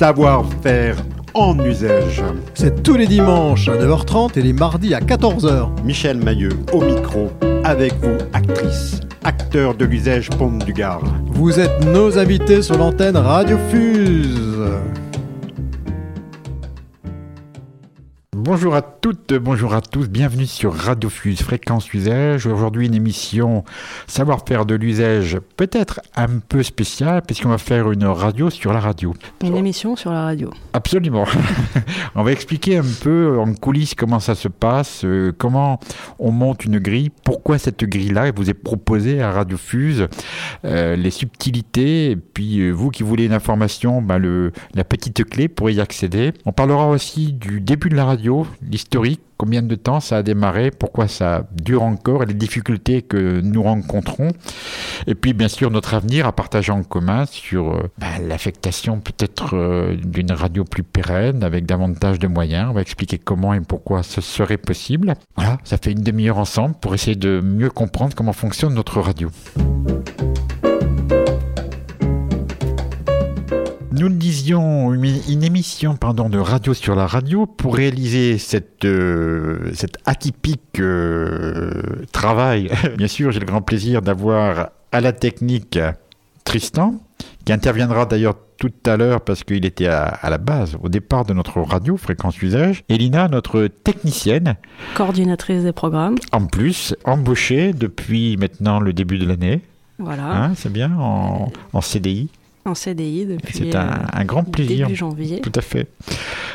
savoir-faire en usage. C'est tous les dimanches à 9h30 et les mardis à 14h. Michel Mailleux au micro, avec vous, actrice, acteur de l'usage Pont du Gard. Vous êtes nos invités sur l'antenne Radio Fuse. Bonjour à toutes, bonjour à tous, bienvenue sur Radio Fuse Fréquence Usage. Aujourd'hui une émission savoir-faire de l'usage peut-être un peu spéciale puisqu'on va faire une radio sur la radio. Une émission sur la radio. Absolument. on va expliquer un peu en coulisses comment ça se passe, euh, comment on monte une grille, pourquoi cette grille-là vous est proposée à Radio Fuse, euh, les subtilités et puis euh, vous qui voulez une information, bah, le, la petite clé pour y accéder. On parlera aussi du début de la radio l'historique, combien de temps ça a démarré, pourquoi ça dure encore et les difficultés que nous rencontrons. Et puis bien sûr notre avenir à partager en commun sur euh, bah, l'affectation peut-être euh, d'une radio plus pérenne avec davantage de moyens. On va expliquer comment et pourquoi ce serait possible. Voilà, ça fait une demi-heure ensemble pour essayer de mieux comprendre comment fonctionne notre radio. Nous le disions, une émission pardon, de radio sur la radio pour réaliser cette, euh, cet atypique euh, travail. Bien sûr, j'ai le grand plaisir d'avoir à la technique Tristan, qui interviendra d'ailleurs tout à l'heure parce qu'il était à, à, la base, au départ de notre radio, Fréquence Usage. Et Lina, notre technicienne. Coordinatrice des programmes. En plus, embauchée depuis maintenant le début de l'année. Voilà. Hein, c'est bien, en, en CDI en CDI depuis C'est un, un, grand plaisir. début janvier. Tout à fait.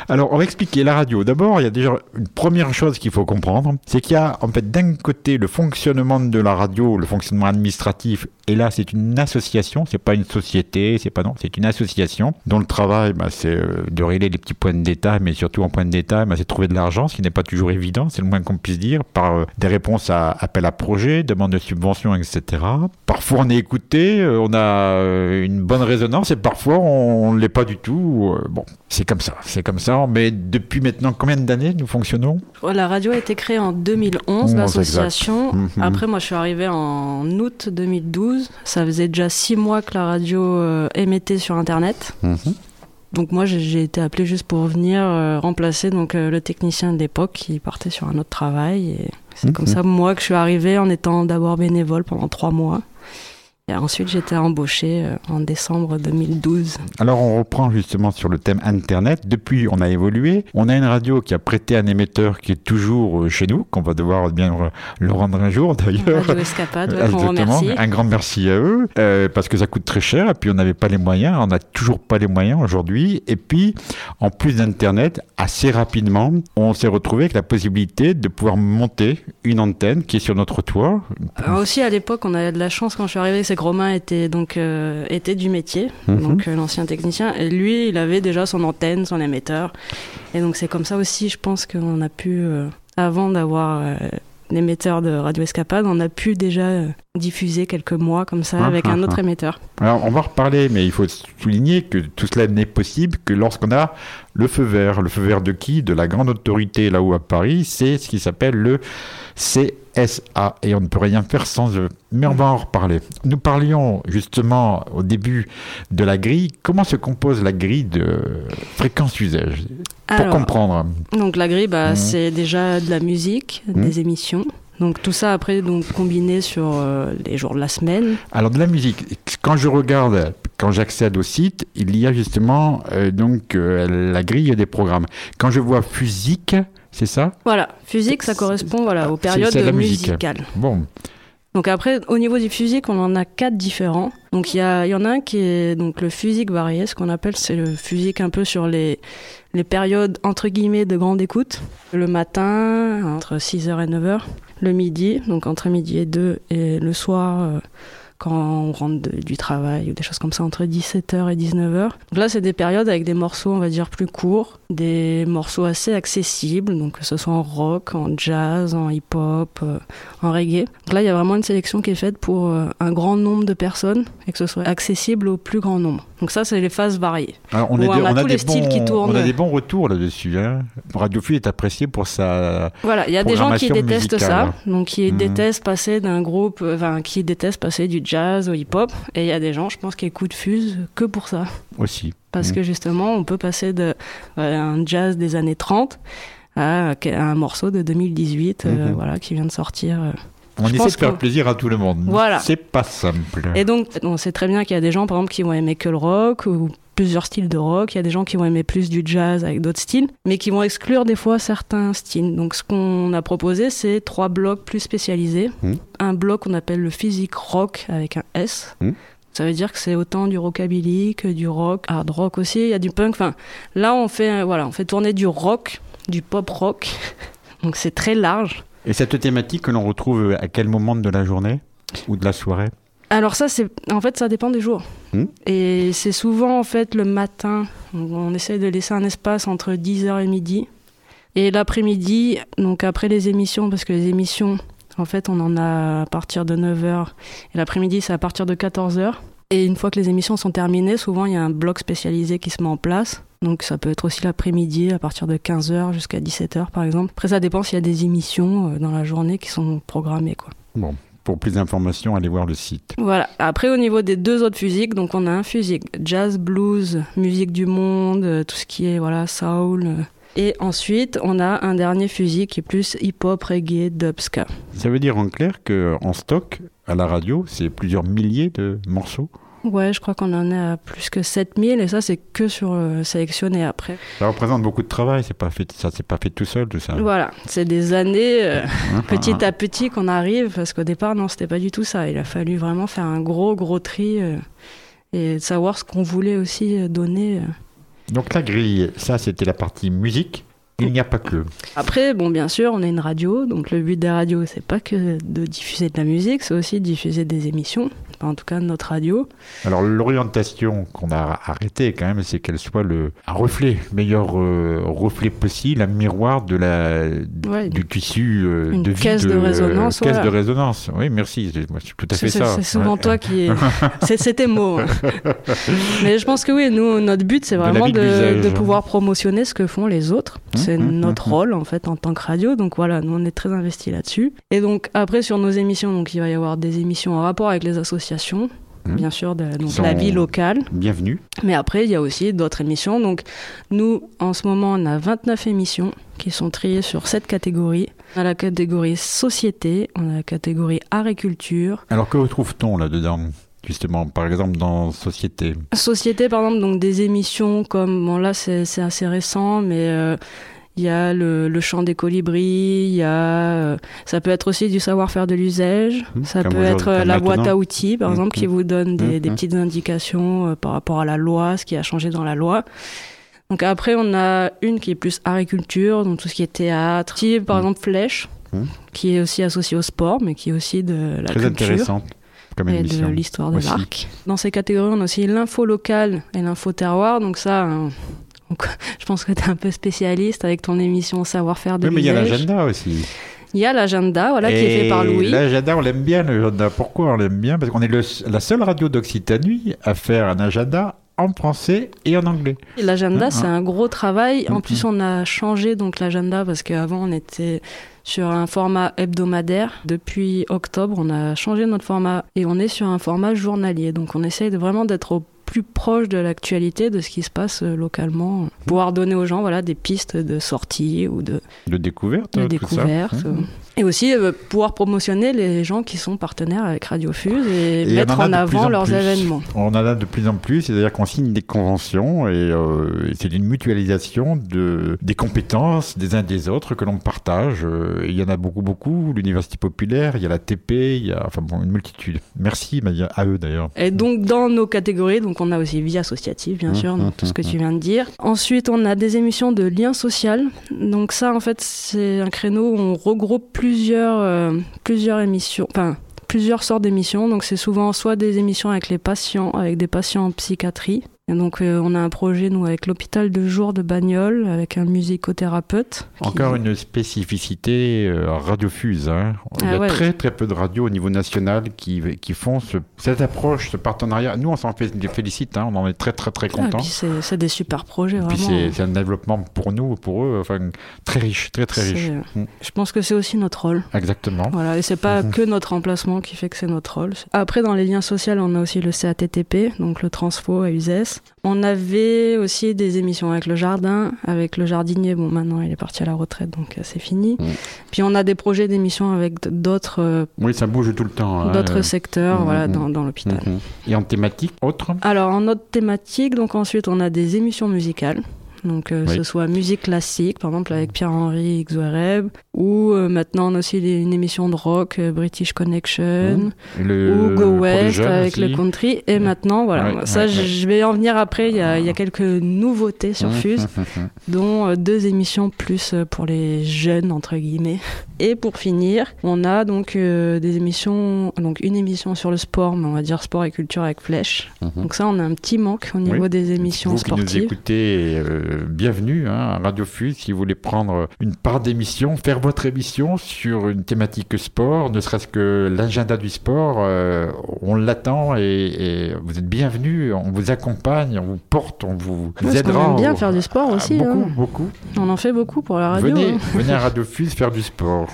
Alors, on va expliquer la radio. D'abord, il y a déjà une première chose qu'il faut comprendre, c'est qu'il y a en fait d'un côté le fonctionnement de la radio, le fonctionnement administratif, et là c'est une association, c'est pas une société, c'est pas non, c'est une association dont le travail, bah, c'est de régler les petits points de détail, mais surtout en point de détail, bah, c'est de trouver de l'argent, ce qui n'est pas toujours évident, c'est le moins qu'on puisse dire, par euh, des réponses à appel à projet, demande de subvention, etc. Parfois on est écouté, euh, on a euh, une bonne résonance, et parfois on ne l'est pas du tout. bon, c'est comme ça, c'est comme ça. Mais depuis maintenant combien d'années nous fonctionnons? La radio a été créée en 2011, l'association. -hmm. Après, moi, je suis arrivée en août 2012. Ça faisait déjà six mois que la radio euh, émettait sur Internet. -hmm. Donc moi, j'ai été appelée juste pour venir euh, remplacer donc euh, le technicien de l'époque qui partait sur un autre travail. Et c'est -hmm. comme ça, moi, que je suis arrivée en étant d'abord bénévole pendant trois mois. Et ensuite, j'étais embauché en décembre 2012. Alors, on reprend justement sur le thème Internet. Depuis, on a évolué. On a une radio qui a prêté un émetteur qui est toujours chez nous, qu'on va devoir bien le rendre un jour d'ailleurs. Radio Escapade, ouais, on remercie. Un grand merci à eux, euh, parce que ça coûte très cher. Et puis, on n'avait pas les moyens. On n'a toujours pas les moyens aujourd'hui. Et puis, en plus d'Internet, assez rapidement, on s'est retrouvé avec la possibilité de pouvoir monter une antenne qui est sur notre toit. Alors aussi, à l'époque, on avait de la chance quand je suis arrivée, c'est que Romain était donc euh, était du métier, -hmm. donc euh, l'ancien technicien. Et lui, il avait déjà son antenne, son émetteur. Et donc c'est comme ça aussi, je pense qu'on a pu, euh, avant d'avoir l'émetteur de Radio Escapade, on a pu déjà diffuser quelques mois comme ça ah, avec ah, un autre ah. émetteur. Alors on va reparler, mais il faut souligner que tout cela n'est possible que lorsqu'on a le feu vert. Le feu vert de qui? De la grande autorité là-haut à Paris, c'est ce qui s'appelle le CSA et on ne peut rien faire sans eux. Mais on va en reparler. Nous parlions justement au début de la grille. Comment se compose la grille de fréquence usage? Pour Alors, comprendre. Donc la grille, bah, mmh. c'est déjà de la musique, mmh. des émissions. Donc tout ça après donc combiné sur euh, les jours de la semaine. Alors de la musique, quand je regarde, quand j'accède au site, il y a justement euh, donc euh, la grille des programmes. Quand je vois Fusique, c'est ça? Voilà, Fusique, ça correspond voilà aux périodes la musicales. Bon. Donc après, au niveau du fusique, on en a quatre différents. Donc il y, a, y en a un qui est donc le fusique varié, ce qu'on appelle, c'est le fusique un peu sur les, les périodes entre guillemets de grande écoute. Le matin, entre 6h et 9h. Le midi, donc entre midi et 2, et le soir, euh, quand on rentre du travail ou des choses comme ça, entre 17h et 19h. Donc là, c'est des périodes avec des morceaux, on va dire, plus courts, des morceaux assez accessibles, donc que ce soit en rock, en jazz, en hip-hop, euh, en reggae. Donc là, il y a vraiment une sélection qui est faite pour euh, un grand nombre de personnes et que ce soit accessible au plus grand nombre. Donc ça, c'est les phases variées. Alors, on, a on a tous des bons, qui tournent. on a des bons retours là-dessus. Hein. Radio Fuse est apprécié pour sa. Voilà, il y a des gens qui détestent ça, musicale. donc qui Mhm. détestent passer d'un groupe, euh, enfin qui détestent passer du jazz au hip-hop, et il y a des gens, je pense, qui écoutent Fuse que pour ça, aussi. parce Mhm. que justement, on peut passer de euh, jazz des années 30 à, à un morceau de 2018, euh, Mhm. voilà, qui vient de sortir. euh. On Je essaie de faire plaisir à tout le monde. Voilà. C'est pas simple. Et donc, on sait très bien qu'il y a des gens, par exemple, qui vont aimer que le rock ou plusieurs styles de rock. Il y a des gens qui vont aimer plus du jazz avec d'autres styles, mais qui vont exclure des fois certains styles. Donc, ce qu'on a proposé, c'est trois blocs plus spécialisés. Mhm. Un bloc qu'on appelle le physique rock avec un S. Mhm. Ça veut dire que c'est autant du rockabilly que du rock, hard rock aussi. Il y a du punk. Enfin, là, on fait, euh, voilà, on fait tourner du rock, du pop rock. Donc, c'est très large. Et cette thématique que l'on retrouve à quel moment de la journée ou de la soirée? Alors ça, c'est en fait, ça dépend des jours. Hmm? Et c'est souvent en fait le matin. On essaie de laisser un espace entre 10h et midi. Et l'après-midi, donc après les émissions, parce que les émissions, en fait, on en a à partir de 9h. Et l'après-midi, c'est à partir de 14h. Et une fois que les émissions sont terminées, souvent il y a un bloc spécialisé qui se met en place. Donc ça peut être aussi l'après-midi à partir de 15h jusqu'à 17h par exemple. Après ça dépend s'il y a des émissions euh, dans la journée qui sont programmées quoi. Pour plus d'informations, allez voir le site. Voilà. Après, au niveau des deux autres physiques, donc on a un physique jazz, blues, musique du monde, euh, tout ce qui est voilà soul. euh. Et ensuite, on a un dernier physique qui est plus hip-hop, reggae, dubska. Ça veut dire en clair qu'en stock, à la radio, c'est plusieurs milliers de morceaux? Ouais, je crois qu'on en est à plus que 7000 et ça, c'est que sur euh, sélectionné après. Ça représente beaucoup de travail, c'est pas fait, ça c'est pas fait tout seul, tout ça. Voilà, c'est des années euh, Hein, petit hein, à petit qu'on arrive parce qu'au départ, non, c'était pas du tout ça. Il a fallu vraiment faire un gros, gros tri euh, et savoir ce qu'on voulait aussi euh, donner. Donc la grille, ça c'était la partie musique. Il n'y a pas que. Après, bon, bien sûr, on est une radio, donc le but des radios, c'est pas que de diffuser de la musique, c'est aussi de diffuser des émissions. Enfin, en tout cas, notre radio. Alors l'orientation qu'on a arrêtée quand même, c'est qu'elle soit le un reflet, meilleur euh, reflet possible, un miroir de la Ouais. du tissu euh, Une de vie caisse de résonance, caisse voilà. de résonance. Oui, merci. c'est- Moi, c'est tout à fait ça. c'est souvent Ouais. toi qui. c'est c'est tes mots. hein. Mais je pense que oui, nous, notre but, c'est vraiment de de pouvoir promotionner ce que font les autres. Hum, C'est hum, notre hum, rôle, en fait, en tant que radio. Donc voilà, nous, on est très investis là-dessus. Et donc, après, sur nos émissions, donc, il va y avoir des émissions en rapport avec les associations. Hum. Bien sûr, de, donc, la vie locale. Bienvenue. Mais après, il y a aussi d'autres émissions. Donc, nous, en ce moment, on a 29 émissions qui sont triées sur cette catégorie. On a la catégorie société, on a la catégorie agriculture. Alors que retrouve-t-on là-dedans Justement, par exemple dans Société? Société, par exemple, donc des émissions comme, bon là, c'est c'est assez récent, mais euh, il y a le, le chant des colibris, il y a, euh, ça peut être aussi du savoir-faire de l'usage, Mmh, ça peut être euh, la boîte à outils, par Mmh, exemple, qui vous donne des, Mmh, des petites indications euh, par rapport à la loi, ce qui a changé dans la loi. Donc après, on a une qui est plus agriculture, donc tout ce qui est théâtre, qui est par exemple Flèche, qui est aussi associée au sport, mais qui est aussi de la Très culture intéressante comme et de l'histoire de l'arc. Dans ces catégories, on a aussi l'info locale et l'info terroir. Donc ça, hein, donc, je pense que tu es un peu spécialiste avec ton émission Savoir-faire de Oui, mais il y a l'agenda aussi. Il y a l'agenda, voilà, qui est fait par Louis. L'agenda, on l'aime bien, l'agenda. Pourquoi on l'aime bien? Parce qu'on est le- la seule radio d'Occitanie à faire un agenda en français et en anglais. L'agenda, Ah, c'est ah. un gros travail. En Mhm. plus, on a changé donc l'agenda parce qu'avant, on était sur un format hebdomadaire. Depuis octobre, on a changé notre format et on est sur un format journalier. Donc, on essaye de vraiment d'être au plus proche de l'actualité, de ce qui se passe euh, localement. Pouvoir donner aux gens voilà, des pistes de sortie ou de, De découverte. de tout découverte. ça. Et aussi euh, pouvoir promotionner les gens qui sont partenaires avec Radio Fuse et, Et mettre en plus avant en leurs plus. événements. On en a de plus en plus, c'est-à-dire qu'on signe des conventions et, euh, et c'est une mutualisation de, des compétences des uns des autres que l'on partage. Euh, Il y en a beaucoup, beaucoup. L'Université populaire, il y a la TP, il y a enfin bon, une multitude. Merci à eux d'ailleurs. Et donc dans nos catégories, donc on a aussi vie associative bien Mmh, sûr, mmh, tout ce que mmh, tu viens de dire. Ensuite on a des émissions de lien social. Donc ça en fait c'est un créneau où on regroupe plusieurs euh, plusieurs sortes d'émissions. Donc c'est souvent soit des émissions avec les patients, avec des patients en psychiatrie. Et donc euh, on a un projet nous avec l'hôpital de jour de Bagnoles avec un musicothérapeute. qui- Encore une spécificité euh, radiofuse. Hein. Il y Ah a ouais. très très peu de radios au niveau national qui, qui font ce- cette approche, ce partenariat. Nous, on s'en félicite, hein, on en est très très très Ah, contents. c'est des super projets Et puis vraiment. c'est c'est un développement pour nous, pour eux, enfin, très riche, très très riche. C'est- Mm. Je pense que c'est aussi notre rôle. Exactement. Voilà, et c'est pas Mhm. que notre emplacement qui fait que c'est notre rôle. Après, dans les liens sociaux, on a aussi le CATTP, donc le Transfo à On avait aussi des émissions avec le jardin, avec le jardinier. Bon, maintenant, il est parti à la retraite, donc euh, c'est fini. Mhm. Puis on a des projets d'émissions avec d'autres euh, Oui, ça bouge tout le temps. hein. d'autres secteurs, Mhm, voilà, mhm. dans, dans l'hôpital. Et en thématique, autre? Alors, en autre thématique, donc ensuite, on a des émissions musicales. Donc, euh, Oui. ce soit musique classique, par exemple avec Pierre-Henri Xuereb, ou euh, maintenant on a aussi des- une émission de rock, euh, British Connection, le, ou Go West avec aussi. le country. Et maintenant, voilà, Ouais, ça ouais, je vais en venir après. Il y a, il y a quelques nouveautés sur Fuse, dont deux émissions plus pour les jeunes entre guillemets. Et pour finir, on a donc des émissions, donc une émission sur le sport, mais on va dire sport et culture avec Flèche. Mhm. Donc ça, on a un petit manque au niveau Oui. des émissions vous qui nous sportives. écoutez, euh, bienvenue hein, à Radio Fuse. Si vous voulez prendre une part d'émission, faire votre émission sur une thématique sport, ne serait-ce que l'agenda du sport, euh, on l'attend et, et vous êtes bienvenue. On vous accompagne, on vous porte, on vous Parce aidera. aime bien au- faire du sport Ah, aussi. beaucoup, hein. beaucoup. On en fait beaucoup pour la radio. Venez, hein. venez à Radio Fuse faire du sport.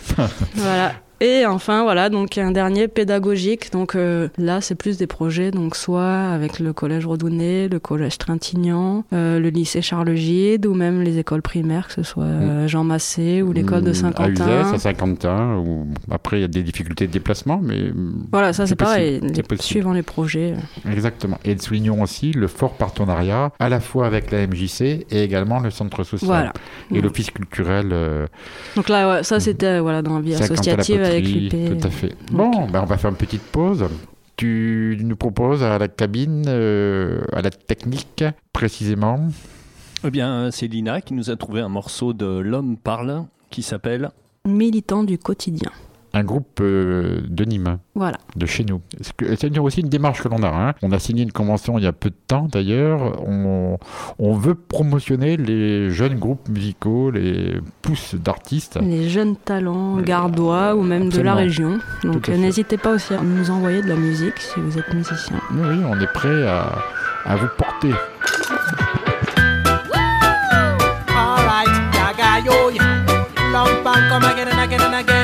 Voilà. Et enfin, voilà, donc un dernier pédagogique. Donc euh, là, c'est plus des projets, donc soit avec le collège Rodounet, le collège Trintignant, euh, le lycée Charles Gide, ou même les écoles primaires, que ce soit euh, Jean Massé ou l'école de Mm, À Saint-Quentin. Uzès, à Saint-Quentin, où après il y a des difficultés de déplacement, mais mm, Voilà, ça c'est pareil, les- suivant les projets. Exactement. Et soulignons aussi le fort partenariat à la fois avec la MJC et également le centre social Voilà. et l'office culturel. Donc là, ouais, ça c'était voilà, dans la vie associative avec l'UP. Tout à fait. Bon, ben on va faire une petite pause. Tu nous proposes à la cabine, euh, à la technique précisément. Eh bien, c'est Lina qui nous a trouvé un morceau de L'homme parle qui s'appelle Militant du quotidien. Un groupe euh, de Nîmes, Voilà. de chez nous. C'est aussi une démarche que l'on a. hein. On a signé une convention il y a peu de temps d'ailleurs. On, on veut promotionner les jeunes groupes musicaux, les pousses d'artistes. Les jeunes talents gardois ou même de la région. Donc euh, n'hésitez pas aussi à nous envoyer de la musique si vous êtes musicien. Oui, oui, on est prêt à, à vous porter. Alright, yaga yo, long pan come again and again and again.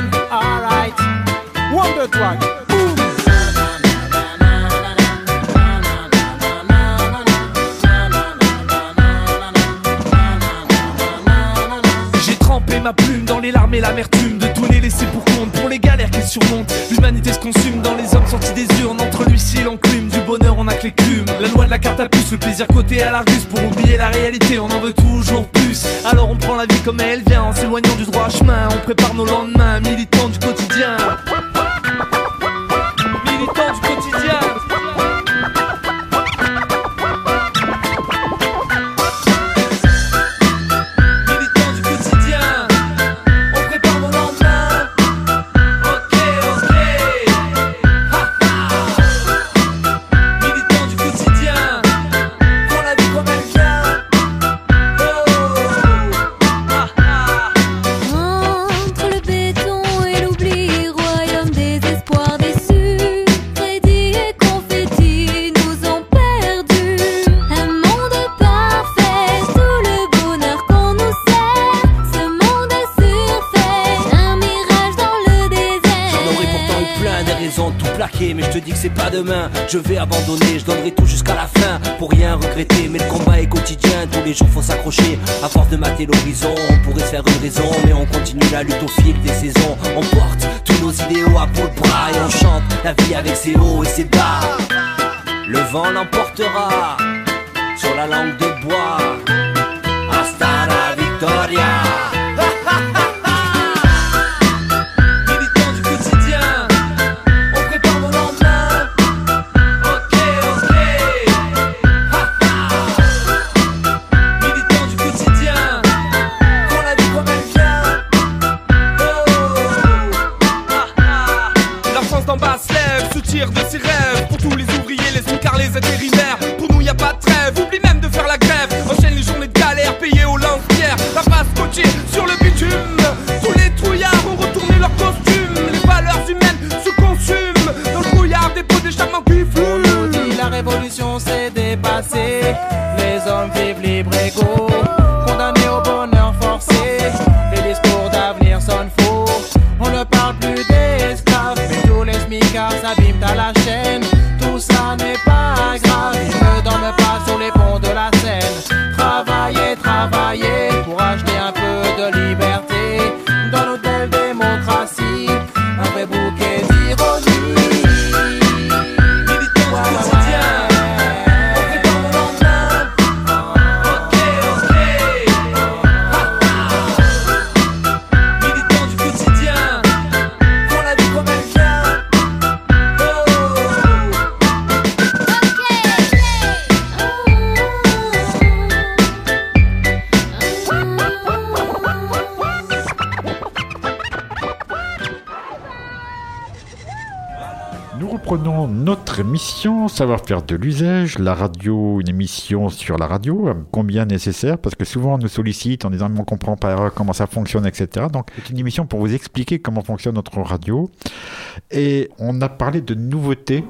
J'ai trempé ma plume dans les larmes et l'amertume de tous les laissés pour compte pour les galères qui surmontent. L'humanité se consume dans les hommes sortis des urnes entre l'huissier et l'enclume. Du bonheur on a que les clumes. La loi de la carte à puce, le plaisir côté à l'argus pour oublier la réalité. On en veut toujours plus. Alors on prend la vie comme elle vient en s'éloignant du droit chemin. On prépare nos lendemains, militants du quotidien. Pas demain. Je vais abandonner, je donnerai tout jusqu'à la fin. Pour rien regretter Mais le combat est quotidien. Tous les jours faut s'accrocher. À force de mater l'horizon On pourrait se faire une raison. Mais on continue la lutte au fil des saisons. On porte tous nos idéaux à bout de bras Et on chante la vie avec ses hauts et ses bas. Le vent l'emportera Sur la langue de bois. Hasta la smicards s'abîment à la chaîne. Émission Savoir-faire de l'usage, la radio, une émission sur la radio, euh, combien nécessaire, parce que souvent on nous sollicite en disant mais on comprend pas comment ça fonctionne, etc. Donc c'est une émission pour vous expliquer comment fonctionne notre radio. Et on a parlé de nouveautés.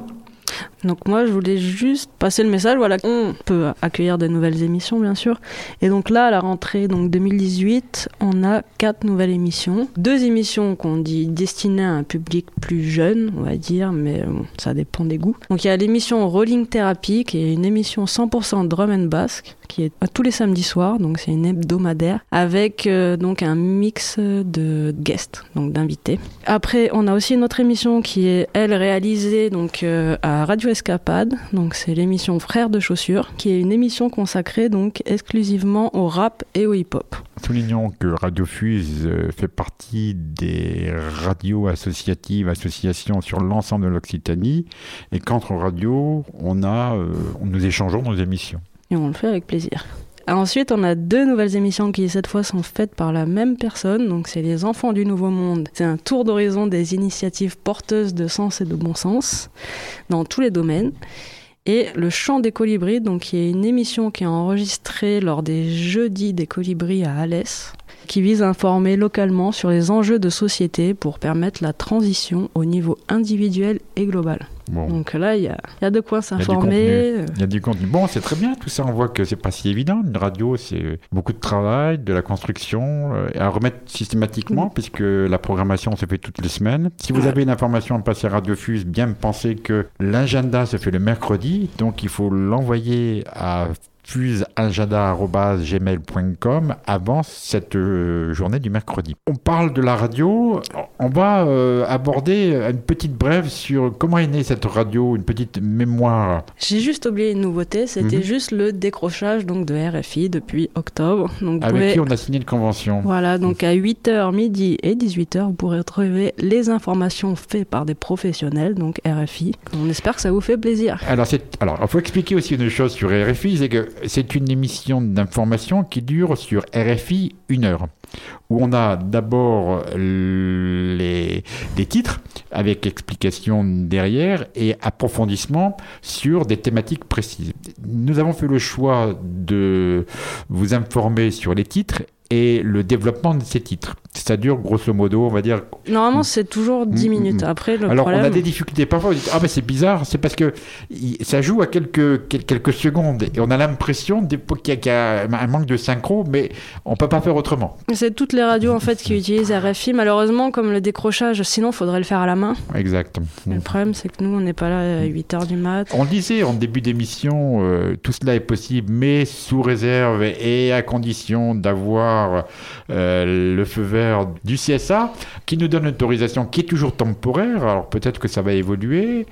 Donc moi, je voulais juste passer le message. Voilà, on peut accueillir de nouvelles émissions, bien sûr. Et donc là, à la rentrée donc 2018, on a quatre nouvelles émissions. Deux émissions qu'on dit destinées à un public plus jeune, on va dire, mais bon, ça dépend des goûts. Donc il y a l'émission Rolling Therapy, qui est une émission 100% drum and bass, qui est tous les samedis soirs, donc c'est une hebdomadaire, avec euh, donc un mix de guests, donc d'invités. Après, on a aussi une autre émission qui est, elle, réalisée donc euh, à Radio Escapade, donc c'est l'émission Frères de chaussures, qui est une émission consacrée donc exclusivement au rap et au hip-hop. Soulignons que Radio Fuse euh, fait partie des radios associatives, associations sur l'ensemble de l'Occitanie, et qu'entre radios, on a, nous échangeons nos émissions. Et on le fait avec plaisir. Ensuite, on a deux nouvelles émissions qui, cette fois, sont faites par la même personne. Donc, c'est Les Enfants du Nouveau Monde. C'est un tour d'horizon des initiatives porteuses de sens et de bon sens dans tous les domaines. Et Le Chant des Colibris, donc, qui est une émission qui est enregistrée lors des Jeudis des Colibris à Alès, qui vise à informer localement sur les enjeux de société pour permettre la transition au niveau individuel et global. Bon. Donc là, il y a, il y a de quoi s'informer. Il y a du contenu. Bon, c'est très bien tout ça. On voit que c'est pas si évident. Une radio, c'est beaucoup de travail, de la construction, euh, à remettre systématiquement, puisque la programmation se fait toutes les semaines. Si vous avez une information à passer à Radio Fuse, bien penser que l'agenda se fait le mercredi, donc il faut l'envoyer à fuseagenda.gmail.com avant cette euh, journée du mercredi. On parle de la radio, on va euh, aborder une petite brève sur comment est née cette radio, une petite mémoire. J'ai juste oublié une nouveauté, c'était Mhm. juste le décrochage donc de RFI depuis octobre. Donc Avec pouvez- qui on a signé une convention. Voilà, donc à 8h, midi et 18h, vous pourrez retrouver les informations faites par des professionnels, donc RFI. On espère que ça vous fait plaisir. Alors, il faut expliquer aussi une chose sur RFI, c'est que c'est une émission d'information qui dure sur RFI une heure, où on a d'abord euh, les, les titres avec explication derrière et approfondissement sur des thématiques précises. Nous avons fait le choix de vous informer sur les titres et le développement de ces titres. Ça dure grosso modo, on va dire, Normalement, c'est toujours 10 Mm, minutes. mm. Après, le alors problème... on a des difficultés parfois. On dit ah ben c'est bizarre, c'est parce que il- ça joue à quelques quel- quelques secondes et on a l'impression qu'il y, a- un manque de synchro, mais on peut pas faire autrement. C'est toutes les radios en fait qui utilisent RFI. Malheureusement, comme le décrochage, sinon, faudrait le faire à la main. Exact. Mais le problème, c'est que nous, on n'est pas là à 8h du mat. On disait en début d'émission, euh, tout cela est possible, mais sous réserve et à condition d'avoir euh, le feu vert du CSA, qui nous donne une autorisation qui est toujours temporaire. Alors peut-être que ça va évoluer.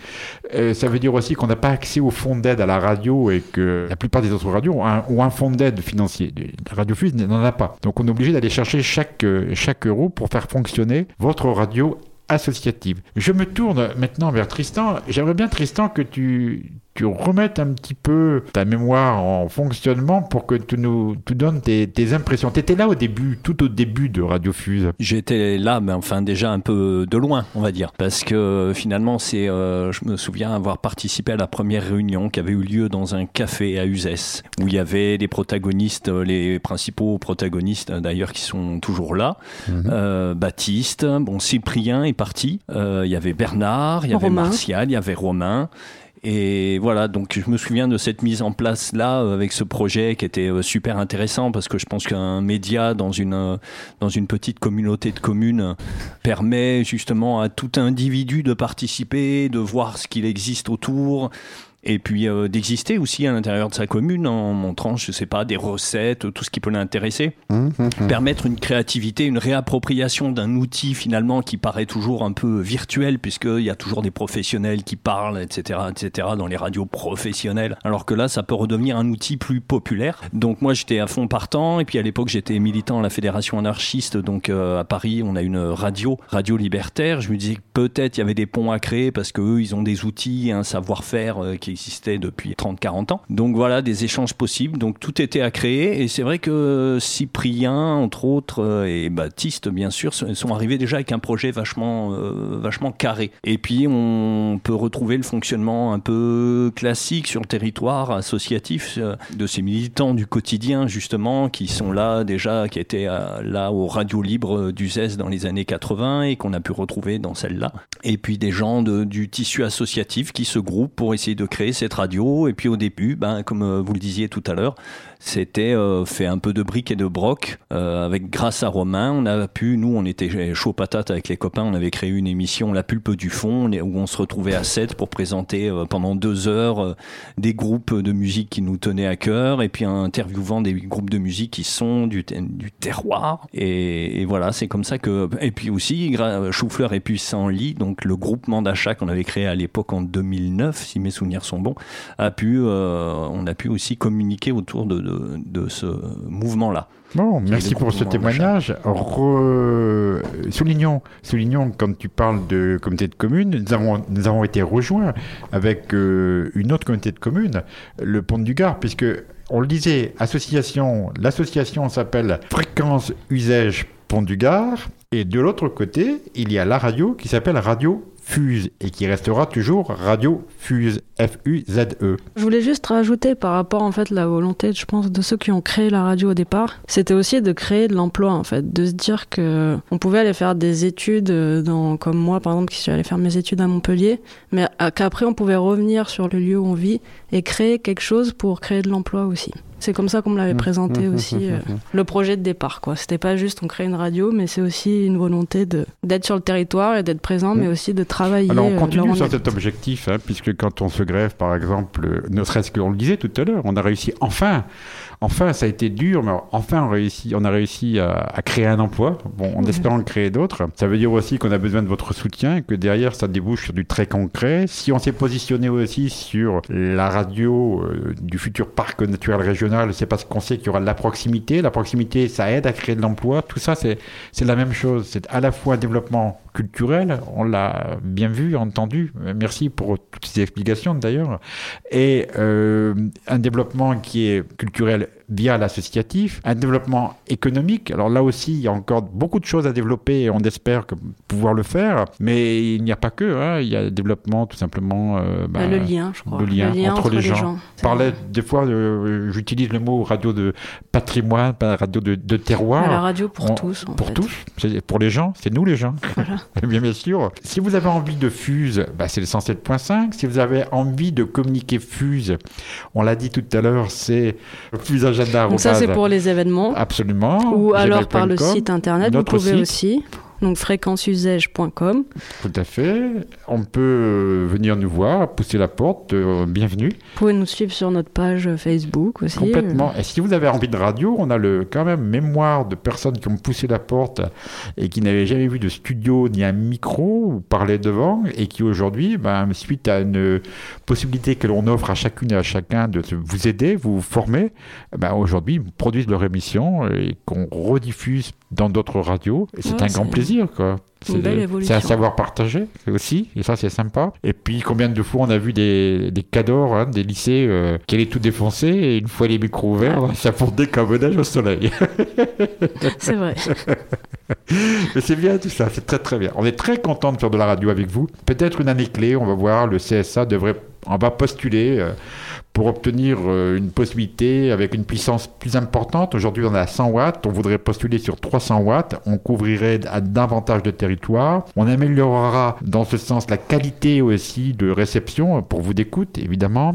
Euh, ça veut dire aussi qu'on n'a pas accès au fonds d'aide à la radio et que la plupart des autres radios ont un, ont fonds d'aide financier. La Radio Fuse n'en a pas. Donc on est obligé d'aller chercher chaque, euh, chaque euro pour faire fonctionner votre radio associative. Je me tourne maintenant vers Tristan. J'aimerais bien, Tristan, que tu, tu remettes un petit peu ta mémoire en fonctionnement pour que tu nous tu donnes tes, tes impressions. Tu étais là au début, tout au début de Radio Fuse. J'étais là, mais enfin déjà un peu de loin, on va dire, parce que finalement, c'est, euh, je me souviens avoir participé à la première réunion qui avait eu lieu dans un café à Uzès, où il y avait les protagonistes, euh, les principaux protagonistes euh, d'ailleurs qui sont toujours là. Euh, Baptiste, bon Cyprien est parti, euh, il y avait Bernard, il y avait Romain. Martial, il y avait Romain. Et voilà, donc je me souviens de cette mise en place là euh, avec ce projet qui était euh, super intéressant parce que je pense qu'un média dans une euh, dans une petite communauté de communes permet justement à tout individu de participer, de voir ce qu'il existe autour et puis euh, d'exister aussi à l'intérieur de sa commune en montrant, je sais pas, des recettes, tout ce qui peut l'intéresser permettre une créativité, une réappropriation d'un outil finalement qui paraît toujours un peu virtuel puisqu'il y a toujours des professionnels qui parlent, etc., etc., dans les radios professionnelles. Alors que là, ça peut redevenir un outil plus populaire. Donc moi, j'étais à fond partant et puis à l'époque, j'étais militant à la Fédération anarchiste. Donc euh, à Paris, on a une radio, radio libertaire. Je me disais que peut-être il y avait des ponts à créer parce que eux, ils ont des outils, un savoir-faire euh, qui existait depuis 30-40 ans. Donc voilà, des échanges possibles. Donc tout était à créer et c'est vrai que Cyprien, entre autres, euh, et Baptiste, bien sûr, sont arrivés déjà avec un projet vachement, euh, vachement carré. Et puis on peut retrouver le fonctionnement un peu classique sur le territoire associatif euh, de ces militants du quotidien, justement, qui sont là déjà, qui étaient là aux radios libres du ZES dans les années 80 et qu'on a pu retrouver dans celle-là. Et puis des gens du tissu associatif qui se groupent pour essayer de créer cette radio. Et puis au début, ben, comme euh, vous le disiez tout à l'heure, c'était euh, fait un peu de briques et de broc. euh, avec grâce à Romain, on a pu, nous, on était chaud patate avec les copains, on avait créé une émission, La Pulpe du Fond, où on se retrouvait à 7 pour présenter euh, pendant deux heures des groupes de musique qui nous tenaient à cœur, et puis interviewant des groupes de musique qui sont du, du terroir. Et, voilà, c'est comme ça que. Et puis aussi, Choufleur et Puissant Lit, donc le groupement d'achat qu'on avait créé à l'époque en 2009, si mes souvenirs sont bons, a pu, on a pu aussi communiquer autour de, de, de ce mouvement-là. Bon, merci pour ce témoignage. Re- Soulignons, soulignons, quand tu parles de communauté de communes, nous avons, nous avons été rejoints avec euh, une autre communauté de communes, le Pont du Gard, puisque on le disait, association, l'association s'appelle Fréquence Usage Pont du Gard, et de l'autre côté, il y a la radio qui s'appelle Radio Fuse, et qui restera toujours Radio Fuse, F-U-Z-E. Je voulais juste rajouter par rapport en fait la volonté, je pense, de ceux qui ont créé la radio au départ, c'était aussi de créer de l'emploi en fait, de se dire que on pouvait aller faire des études euh, dans, comme moi par exemple qui suis allé faire mes études à Montpellier, mais à- qu'après on pouvait revenir sur le lieu où on vit et créer quelque chose pour créer de l'emploi aussi. C'est comme ça qu'on me l'avait présenté aussi euh, le projet de départ quoi. C'était pas juste on crée une radio, mais c'est aussi une volonté de d'être sur le territoire et d'être présent, mais aussi de travailler. Alors euh, on où continue on sur cet objectif, hein, puisque quand on se grève, par exemple, euh, ne serait-ce que on le disait tout à l'heure, on a réussi enfin, enfin ça a été dur, mais enfin on, a réussi à, à créer un emploi, bon, en espérant en créer d'autres. Ça veut dire aussi qu'on a besoin de votre soutien, que derrière ça débouche sur du très concret. Si on s'est positionné aussi sur la radio euh, du futur parc naturel régional, c'est parce qu'on sait qu'il y aura de la proximité. La proximité, ça aide à créer de l'emploi. Tout ça, c'est c'est la même chose. C'est à la fois un développement culturel, on l'a bien vu, entendu. Merci pour toutes ces explications d'ailleurs. Et euh, un développement qui est culturel via l'associatif, un développement économique. Alors là aussi, il y a encore beaucoup de choses à développer et on espère que pouvoir le faire. Mais il n'y a pas que. hein. Il y a le développement tout simplement. euh, Bah, bah, le lien, je crois. le lien entre les gens. Parlais vrai. des fois, euh, j'utilise le mot radio de patrimoine, pas radio de, de terroir. La radio pour On- tous. en Pour fait. tous, c'est pour les gens, c'est nous les gens. Voilà. bien, bien sûr. Si vous avez envie de Fuse, bah, c'est le 107.5. Si vous avez envie de communiquer Fuse, on l'a dit tout à l'heure, c'est Fuse Agenda. Donc ça c'est pour les événements. Absolument. Ou alors par le site internet, vous pouvez site. aussi. Donc fréquenceusage.com. Tout à fait. On peut euh, venir nous voir, pousser la porte. euh, bienvenue. Vous pouvez nous suivre sur notre page Facebook aussi. Complètement. Et si vous avez envie de radio, on a le, quand même mémoire de personnes qui ont poussé la porte et qui n'avaient jamais vu de studio ni un micro ou parler devant et qui aujourd'hui, ben, suite à une possibilité que l'on offre à chacune et à chacun de vous aider, vous former, ben, aujourd'hui produisent leur émission et qu'on rediffuse dans d'autres radios. Et c'est Ouais, un grand plaisir, quoi. C'est un savoir partagé aussi, et ça c'est sympa. Et puis combien de fois on a vu des, des cadors, hein, des lycées euh, qui allaient tout défoncer, et une fois les micros ouverts, ça fondait comme neige au soleil. C'est vrai. Mais c'est bien tout ça, c'est très très bien. On est très content de faire de la radio avec vous. Peut-être une année clé, on va voir, le CSA devrait, on va postuler euh, pour obtenir euh, une possibilité avec une puissance plus importante. Aujourd'hui, on à 100 watts, on voudrait postuler sur 300 watts, on couvrirait davantage de territoires. On améliorera dans ce sens la qualité aussi de réception pour vous d'écoute, évidemment.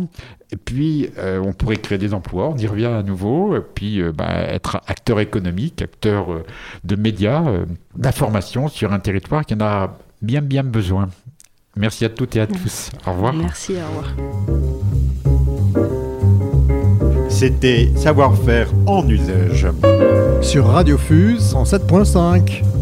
Et puis, euh, on pourrait créer des emplois, on y revient à nouveau, et puis bah, être acteur économique, acteur de médias, d'information sur un territoire qui en a bien, bien besoin. Merci à toutes et à tous. Au revoir. Merci, au revoir. C'était Savoir-faire en usage. Sur Radio Fuse 107.5.